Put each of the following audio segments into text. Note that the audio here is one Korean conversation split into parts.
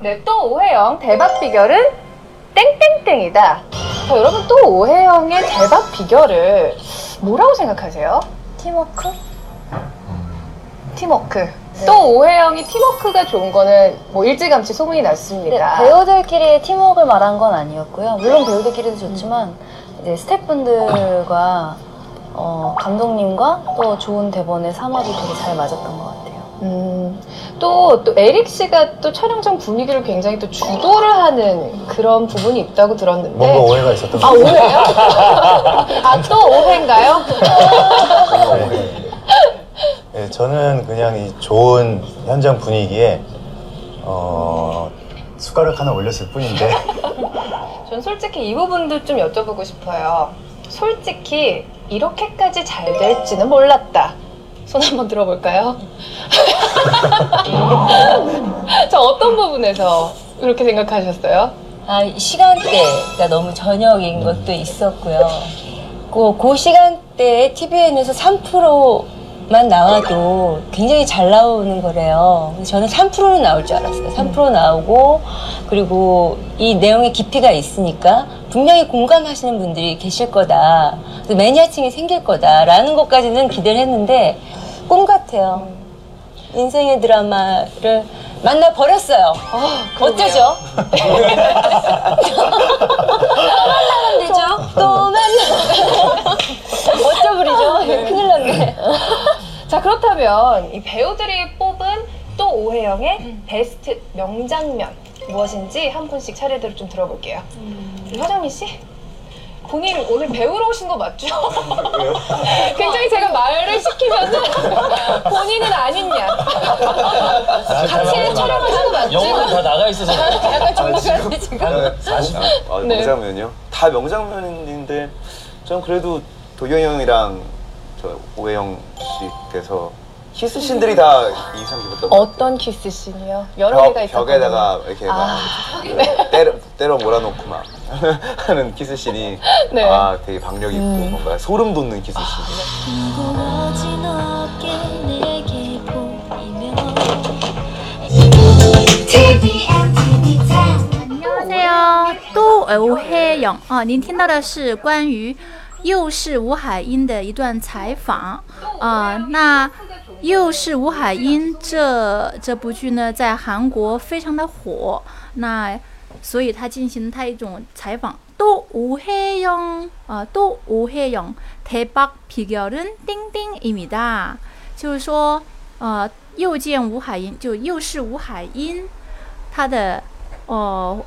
네, 또 오해영 대박 비결은 땡땡땡이다. 자, 여러분 또 오해영의 대박 비결을 뭐라고 생각하세요? 팀워크? 팀워크. 또 오해영이 팀워크가 좋은 거는 뭐 일찌감치 소문이 네, 났습니다. 배우들끼리 팀워크를 말한 건 아니었고요. 물론 배우들끼리도 좋지만 이제 스태프분들과 어, 감독님과 또 좋은 대본의 삼합이 되게 잘 맞았던 것 같아요. 음, 또, 또 에릭 씨가 또 촬영장 분위기를 굉장히 또 주도를 하는 그런 부분이 있다고 들었는데. 뭔가 오해가 있었던 아, 것 오해요? 아, 또 오해인가요? 같아요. 네, 저는 그냥 이 좋은 현장 분위기에 어, 숟가락 하나 올렸을 뿐인데 전 솔직히 이 부분도 좀 여쭤보고 싶어요. 솔직히 이렇게까지 잘 될지는 몰랐다. 손 한번 들어볼까요? 저 어떤 부분에서 이렇게 생각하셨어요? 아, 시간대가 너무 저녁인 것도 있었고요. 그, 그 시간대에 TVN에서 3% 만 나와도 굉장히 잘 나오는 거래요. 저는 3%는 나올 줄 알았어요. 3% 나오고, 그리고 이 내용에 깊이가 있으니까 분명히 공감하시는 분들이 계실 거다. 매니아층이 생길 거다라는 것까지는 기대를 했는데, 꿈 같아요. 인생의 드라마를 만나 버렸어요. 어쩌죠? 되죠? 자, 그렇다면 이 배우들이 뽑은 또 오해영의 베스트 명장면 무엇인지 한 분씩 차례대로 좀 들어볼게요. 우리 화정민 씨? 본인 오늘 배우러 오신 거 맞죠? 굉장히 제가 말을 시키면은 본인은 아니냐. 같이 촬영하신 거 맞죠? 영혼이 다 나가 있어서 약간 정말 지금. 40. 아, 네. 명장면이요? 다 명장면인데 전 그래도 도경이 형이랑 저 오해영 씨께서 키스신들이 다 인상 깊었던 것 같아요. 어떤 키스 씬이요? 여러 개가 벽, 있었거든요. 벽에다가 이렇게 아. 막 그 때려, 때려 몰아놓고 막 하는 키스신이 네. 음. 아 되게 박력 있고 뭔가 소름 돋는 키스신 궁금하진 않게 내게 보이면 TVN 大家都欧黑影啊，您听到的是关于 又是吴海英的一段采访啊、那又是吴海英这这部剧呢，在韩国非常的火，那所以他进行了他一种采访。또 오해영啊，또 오해영 대박 비결은 띵띵입니다。就是说，呃，又见吴海英，就又是吴海英，她的呃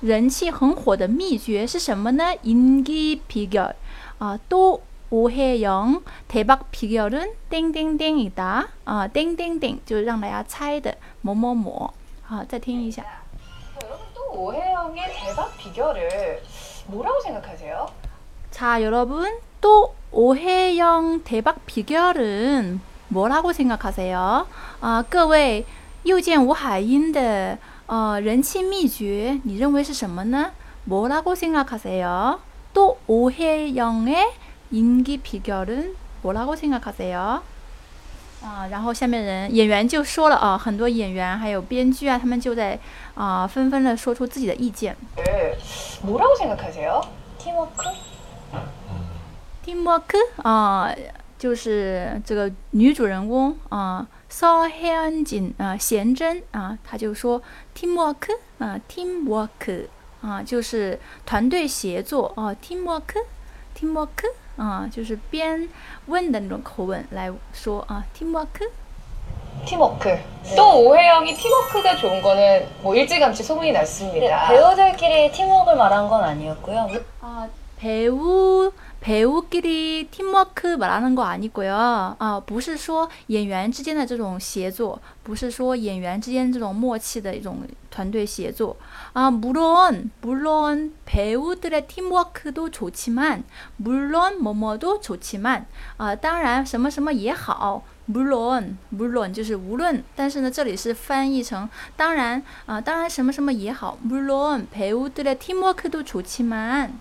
人气很火的秘诀是什么呢？인기비결啊，또 오해영 대박 비결은 땡땡땡이다啊，땡땡땡就是让大家猜的某某某啊，再听一下。 여러분 또 오해영의 대박 비결을 뭐라고 생각하세요? 자, 여러분 또 오해영 대박 비결은 뭐라고 생각하세요? 아, 各位又见吴海英的 呃人气秘诀，你认为是什么呢？ 뭐라고 생각하세요? 또 오해영의 인기 비결은 뭐라고 생각하세요? 啊，然后下面人演员就说了啊，很多演员还有编剧啊，他们就在啊纷纷的说出自己的意见。 뭐라고 생각하세요? 팀워크? teamwork 啊、就是这个女主人公啊， 서혜진啊，贤真啊，她就说 teamwork 啊，teamwork 啊，就是团队协作啊，teamwork，teamwork 啊，就是边问的那种口吻来说啊，teamwork。 팀워크. 또 오해영이 팀워크가 좋은 거는 뭐 일찌감치 소문이 네, 났습니다. 배우들끼리 팀워크를 말한 건 아니었고요. 아, 배우 배우끼리 팀워크 말하는 거 아니고요. 아, 不是说演员之间的这种协作，不是说演员之间这种默契的一种团队协作。啊, 물론 물론 배우들의 팀워크도 좋지만 물론 뭐뭐도 좋지만啊，当然什么什么也好。물론 물론 就是无论，但是呢，这里是翻译成当然啊，当然什么什么也好。물론 배우들의 팀워크도 좋지만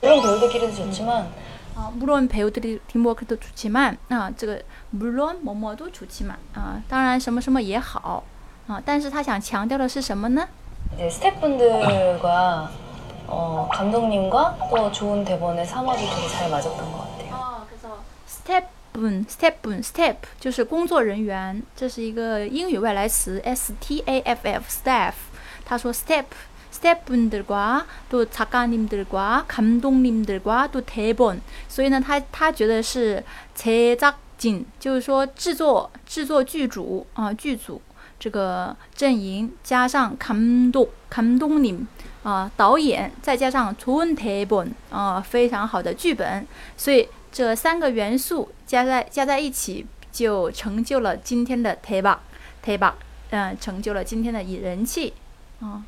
물론 배우들끼리도 좋지만 아, 물론 배우들이 팀워크도 좋지만 아, 这个 물론 뭐뭐도 좋지만 아, 当然什么什么也好 啊，但是他想强调的是什么呢？ 이제 스태프분들과 어, 감독님과 또 좋은 대본의 삼합이 되게 잘 맞았던 것 같아요. 哦，可是 step 分 step 分 step 就是工作人员，这是一个英语外来词 S T A F F staff。他说 step 스태프분들과 또 작가님들과 감독님들과 또 대본，所以呢，他他觉得是 제작진，就是说制作制作剧组啊、剧组这个阵营加上 감독 감독님 啊、导演，再加上 좋은 대본 啊、非常好的剧本，所以这三个元素加在加在一起，就成就了今天的 대박 대박，嗯，成就了今天的人气啊。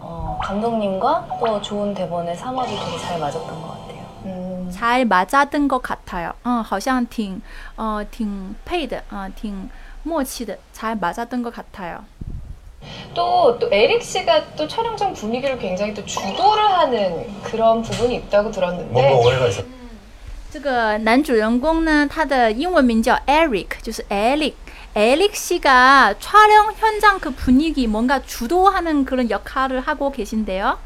어, 감독님과 또 좋은 대본의 삼합이 되게 잘 맞았던 것 같아요. 음, 잘 맞았던 것 같아요. 嗯，好像挺呃挺配的啊、挺默契的，잘 맞았던 것 같아요. 또, 또 에릭 씨가 또 촬영장 분위기를 굉장히 또 주도를 하는 그런 부분이 있다고 뭔가 들었는데 오해가 있었. 这个男主人公呢，他的英文名叫 Eric，就是 Eric。 에릭 씨가 촬영 현장 그 분위기 뭔가 주도하는 그런 역할을 하고 계신데요.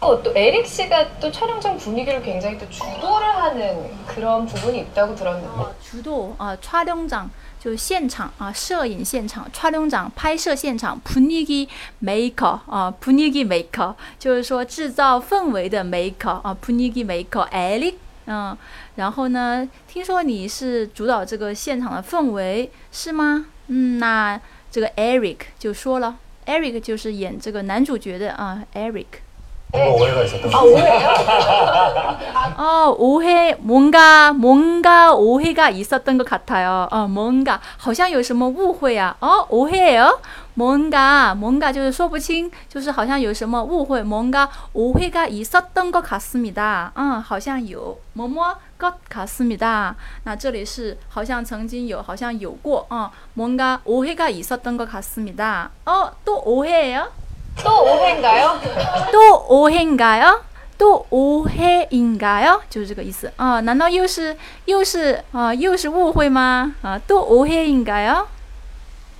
또, 또 에릭 씨가 또 촬영장 분위기를 굉장히 또 주도를 하는 그런 부분이 있다고 들었는데 呃，主导啊，촬영장就是现场啊，摄影现场，촬영장拍摄现场，분위기 maker 啊，분위기 maker 就是说制造氛围的 maker 啊，분위기 maker Eric， 嗯，然后呢，听说你是主导这个现场的氛围是吗？嗯，那这个 Eric 就说了，Eric 就是演这个男主角的啊，Eric。 뭔가 오해가 있었던 아 것 같아요. 오해요? 어, 오해, 뭔가, 뭔가 오해가 있었던 것 같아요. 어, 뭔가, 好像有什么误会啊. 어, 오해예요? 뭔가, 뭔가 就是说不清,就是好像有什么误会, 뭔가 오해가 있었던 것 같습니다. 嗯,好像有,么么것 같습니다. 那这里是好像曾经有,好像有过, 어, 뭔가 오해가 있었던 것 같습니다. 어, 또 오해예요? 또 오해인가요? 또 오해인가요? 또 오해인가요? 就是这个意思啊、难道又是又是啊、又是误会吗？啊、또 오해인가요?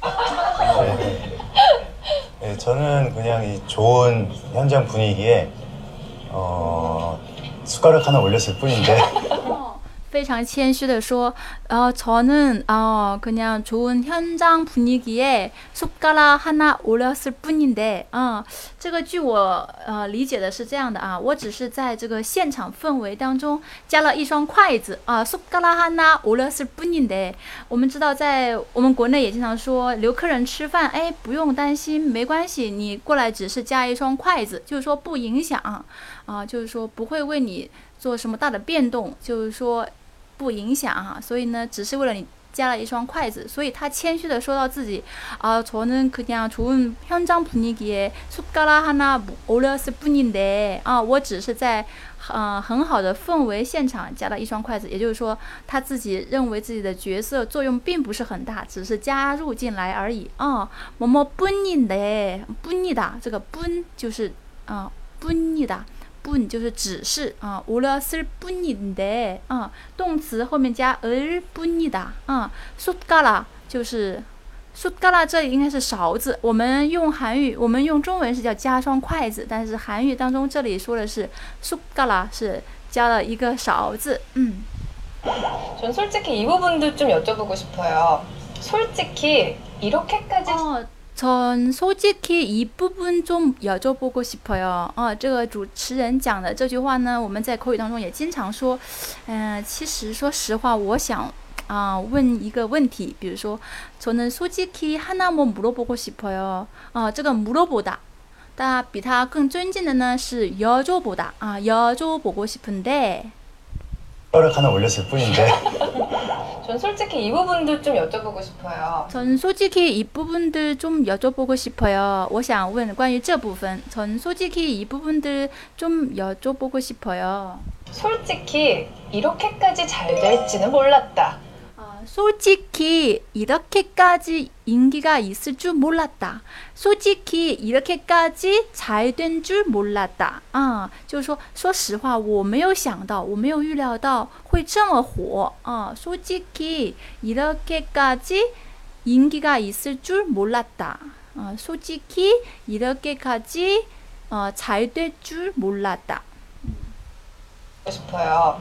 네. 네, 저는 그냥 이 좋은 현장 분위기에 어, 숟가락 하나 올렸을 뿐인데 非常谦虚的说, 어, 저는 어, 그냥 좋은 현장 분위기에 숟가락 하나 올렸을 뿐인데, 啊，这个据我呃理解的是这样的啊，我只是在这个现场氛围当中加了一双筷子啊，숟가락하나올렸을뿐인데，我们知道在我们国内也经常说留客人吃饭，哎，不用担心，没关系，你过来只是加一双筷子，就是说不影响啊，就是说不会为你做什么大的变动，就是说。 不影响哈、所以呢，只是为了你加了一双筷子，所以他谦虚的说到自己啊，저는그냥좋은현장분위기에숟가락하나올렸을뿐인데啊，我只是在呃很好的氛围现场加了一双筷子，也就是说他自己认为自己的角色作用并不是很大，只是加入进来而已啊。뭐뭐뿐인데뿐이다这个뿐就是啊뿐이다。 뿐就是只是啊，올렸을뿐인데啊，动词后面加을뿐이다啊，숟가락就是숟가락这里应该是勺子。我们用韩语，我们用中文是叫加双筷子，但是韩语当中这里说的是숟가락是加了一个勺子。嗯， 전 솔직히 이 부분도 좀 여쭤보고 싶어요. 솔직히 이렇게까지 哦， 전 솔직히 이 부분 좀 여쭤보고 싶어요. 啊，这个主持人讲的这句话呢，我们在口语当中也经常说。嗯、其实说实话，我想啊、问一个问题，比如说，저는솔직히하나뭐물어보고싶어요。 啊，这个물어보다，那比它更尊敬的呢是여쭤보다啊，여쭤보고싶은데。 숟가락 하나 올렸을 뿐인데 전 솔직히 이 부분도 좀 여쭤보고 싶어요. 전 솔직히 이 부분들 좀 여쭤보고 싶어요. 我想问关于这部分, 전 솔직히 이 부분들 좀 여쭤보고 싶어요. 솔직히 이렇게까지 잘 될지는 몰랐다. 아, 솔직히 이렇게까지 인기가 있을 줄 몰랐다. 솔직히 이렇게까지 잘 된 줄 몰랐다. 啊，就是说，说实话，我没有想到，我没有预料到会这么火啊。솔직히 이렇게까지 인기가 있을 줄 몰랐다. 어, 솔직히 이렇게까지 어, 잘 될 줄 몰랐다. 싶어요.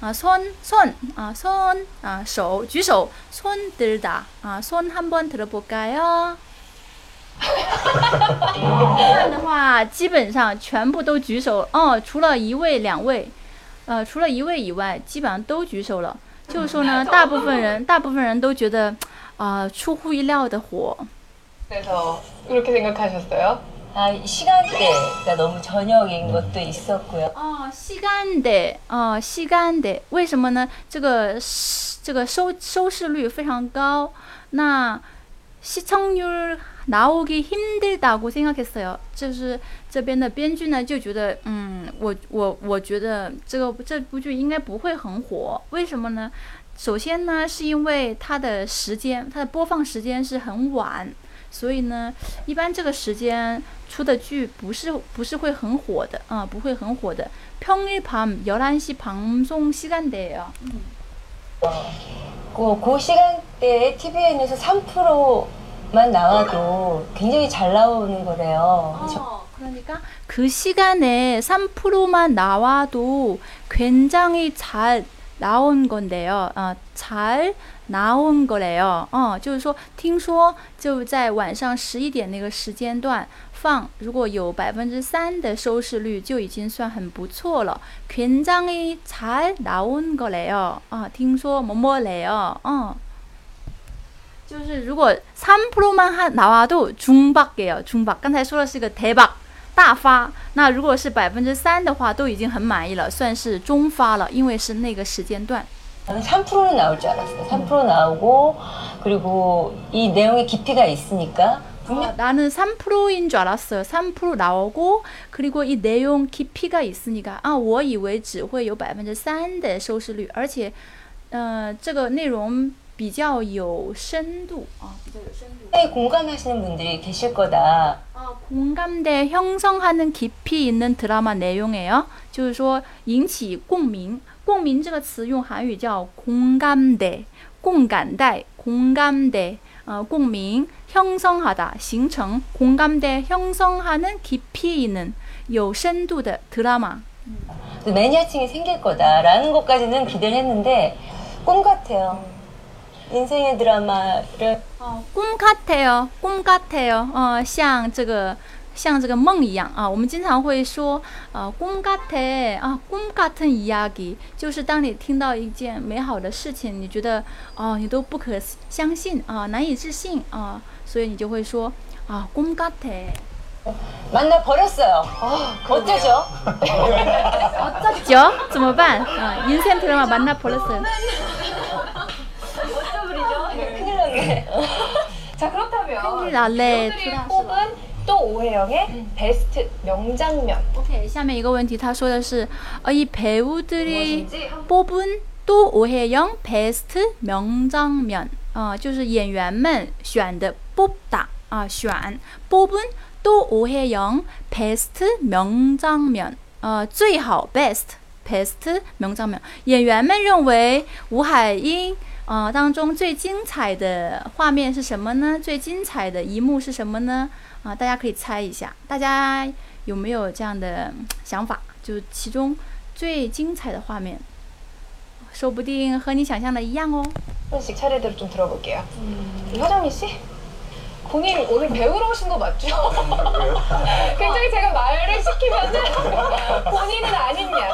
啊，손손啊，손啊，手举手，손들다啊，손한번들어볼까요？ 这样的话，基本上全部都举手哦，除了一位、两位，呃，除了一位以外，基本上都举手了。就是说呢，大部分人，大部分人都觉得，啊、出乎意料的火。 그래서 그렇게 생각하셨어요? 아, 시간대가 너무 저녁인 것도 있었고요. 哦，시간대，哦，시간대，为什么呢？这个这个收收视率非常高，那시청률나오기힘들다고생각했어요。就是这边的编剧呢就觉得，嗯，我我我觉得这个这部剧应该不会很火，为什么呢？首先呢，是因为它的时间，它的播放时间是很晚， 所以呢，一般这个时间出的剧不是不是会很火的啊、不会很火的。평일밤11시 방송 시간대예요. 그, 그 시간대에 TVN에서 3%만 나와도 굉장히 잘 나오는 거래요. 저- 어, 그러니까 그 시간에 3%만 나와도 굉장히 잘 나온 건데요. 어, 잘 나온 거래요. 哦，就是说，听说就在晚上十一点那个时间段放，如果有百分之三的收视率，就已经算很不错了。굉장히잘나온거래요。啊，听说뭐뭐래요。嗯。就是如果三 프로만 한 나와도 중박이에요. 중박. 刚才说的是个대박大发，那如果是百分之三的话，都已经很满意了，算是中发了，因为是那个时间段。 저는 3%는 나올 줄 알았어요. 3% 나오고 그리고 이 내용의 깊이가 있으니까 어, 나는 3%인 줄 알았어요. 3% 나오고 그리고 이 내용 깊이가 있으니까 아, 我以为只会有百分之三的收视率，而且呃，这个内容比较有深度啊，比较有深度。 굉장히 공감하시는 분들이 계실 거다. 어, 공감대 형성하는 깊이 있는 드라마 내용이에요. 就是说引起共鸣。 共鸣这个词用韩语叫공감대，共感带，공감대，呃，共鸣 형성하다，形成 공감대 형성하는 깊이 있는 有深度的 드라마。 매니아층이 생길 거다라는 것까지는 기대를 했는데 꿈 같아요. 인생의 드라마를 哦，꿈 같아요，꿈 같아요，呃，像这个 像这个梦一样啊。我们经常会说，呃，꿈같아啊，꿈같은이야기，就是当你听到一件美好的事情，你觉得哦，你都不可相信啊，难以置信啊，所以你就会说啊，꿈같아。 만나 버렸어요. 어쩌죠? 어쩌죠? 怎么办? 아, 인생 드라마 만나 버렸어요. 큰일 났네. 자 그렇다면 큰일 날래, 또 오해영의 베스트 명장면 OK，下面一个问题，他说的是，呃，이 배우들이 무엇인지 한번 뽑은 또 오해영 베스트 명장면，啊、就是演员们选的뽑다啊、选뽑은 또 오해영 베스트 명장면，呃，最好 best best 名장면，演员们认为吴海英。呃，当中最精彩的画面是什么呢？最精彩的一幕是什么呢？ 啊、大家可以猜一下，大家有没有这样的嗯想法？就是其中最精彩的画面，说不定和你想象的一样哦。 한 번씩 차례대로 좀 들어볼게요. 우리 화정민 씨? 본인 오늘 배우러 오신 거 맞죠? 굉장히 제가 말을 시키면은 본인은 아니냐.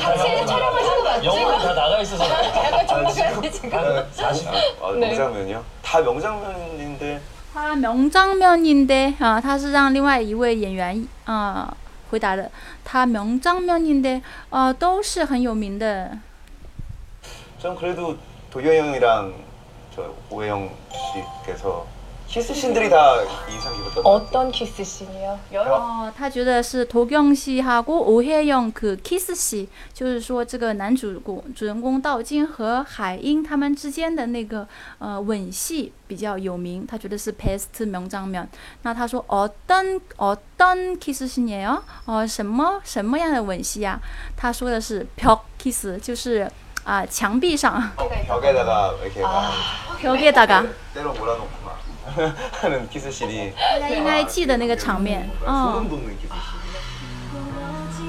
같이 촬영하신 거 맞죠? 영혼이 다 나가 있어서 약간 정말 지금. 40. 아, 네. 명장면이요? 다 명장면인데 他名장면인데啊，他是让另外一位演员啊回答的。他名장면인데啊，都是很有名的。 전 그래도 도겸 형이랑 저 오해영 씨께서 키스신들이 다 인상 깊었던 것 같아요. 어떤 키스씬이요? 여러 哦，他觉得是도경씨하고 오해영 그 kiss 戏，就是说这个男主公主人公道金和海英他们之间的那个呃吻戏比较有名，他觉得是 best 名장면。那他说어떤어떤 kiss 씬이에요？哦，什么什么样的吻戏呀、他说的是벽 kiss，就是啊、墙壁上 벽에다가 이렇게 막 벽에다가 때려 몰아놓고 应该记得那个场面，嗯。 소름 돋는 키스신.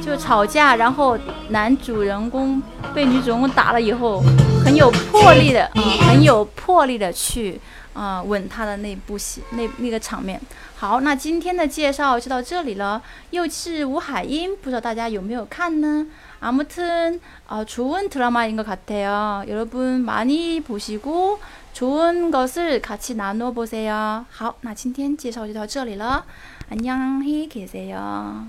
就吵架，然后男主人公被女主人公打了以后，很有魄力的，啊、很有魄力的去啊、呃吻她的那部戏，那那个场面。好，那今天的介绍就到这里了。又是吴海英，不知道大家有没有看呢？아무튼어좋은드라마인것같아요여러분많이보시고 좋은것을같이나눠보세요。好，那今天介绍就到这里了。안녕히계세요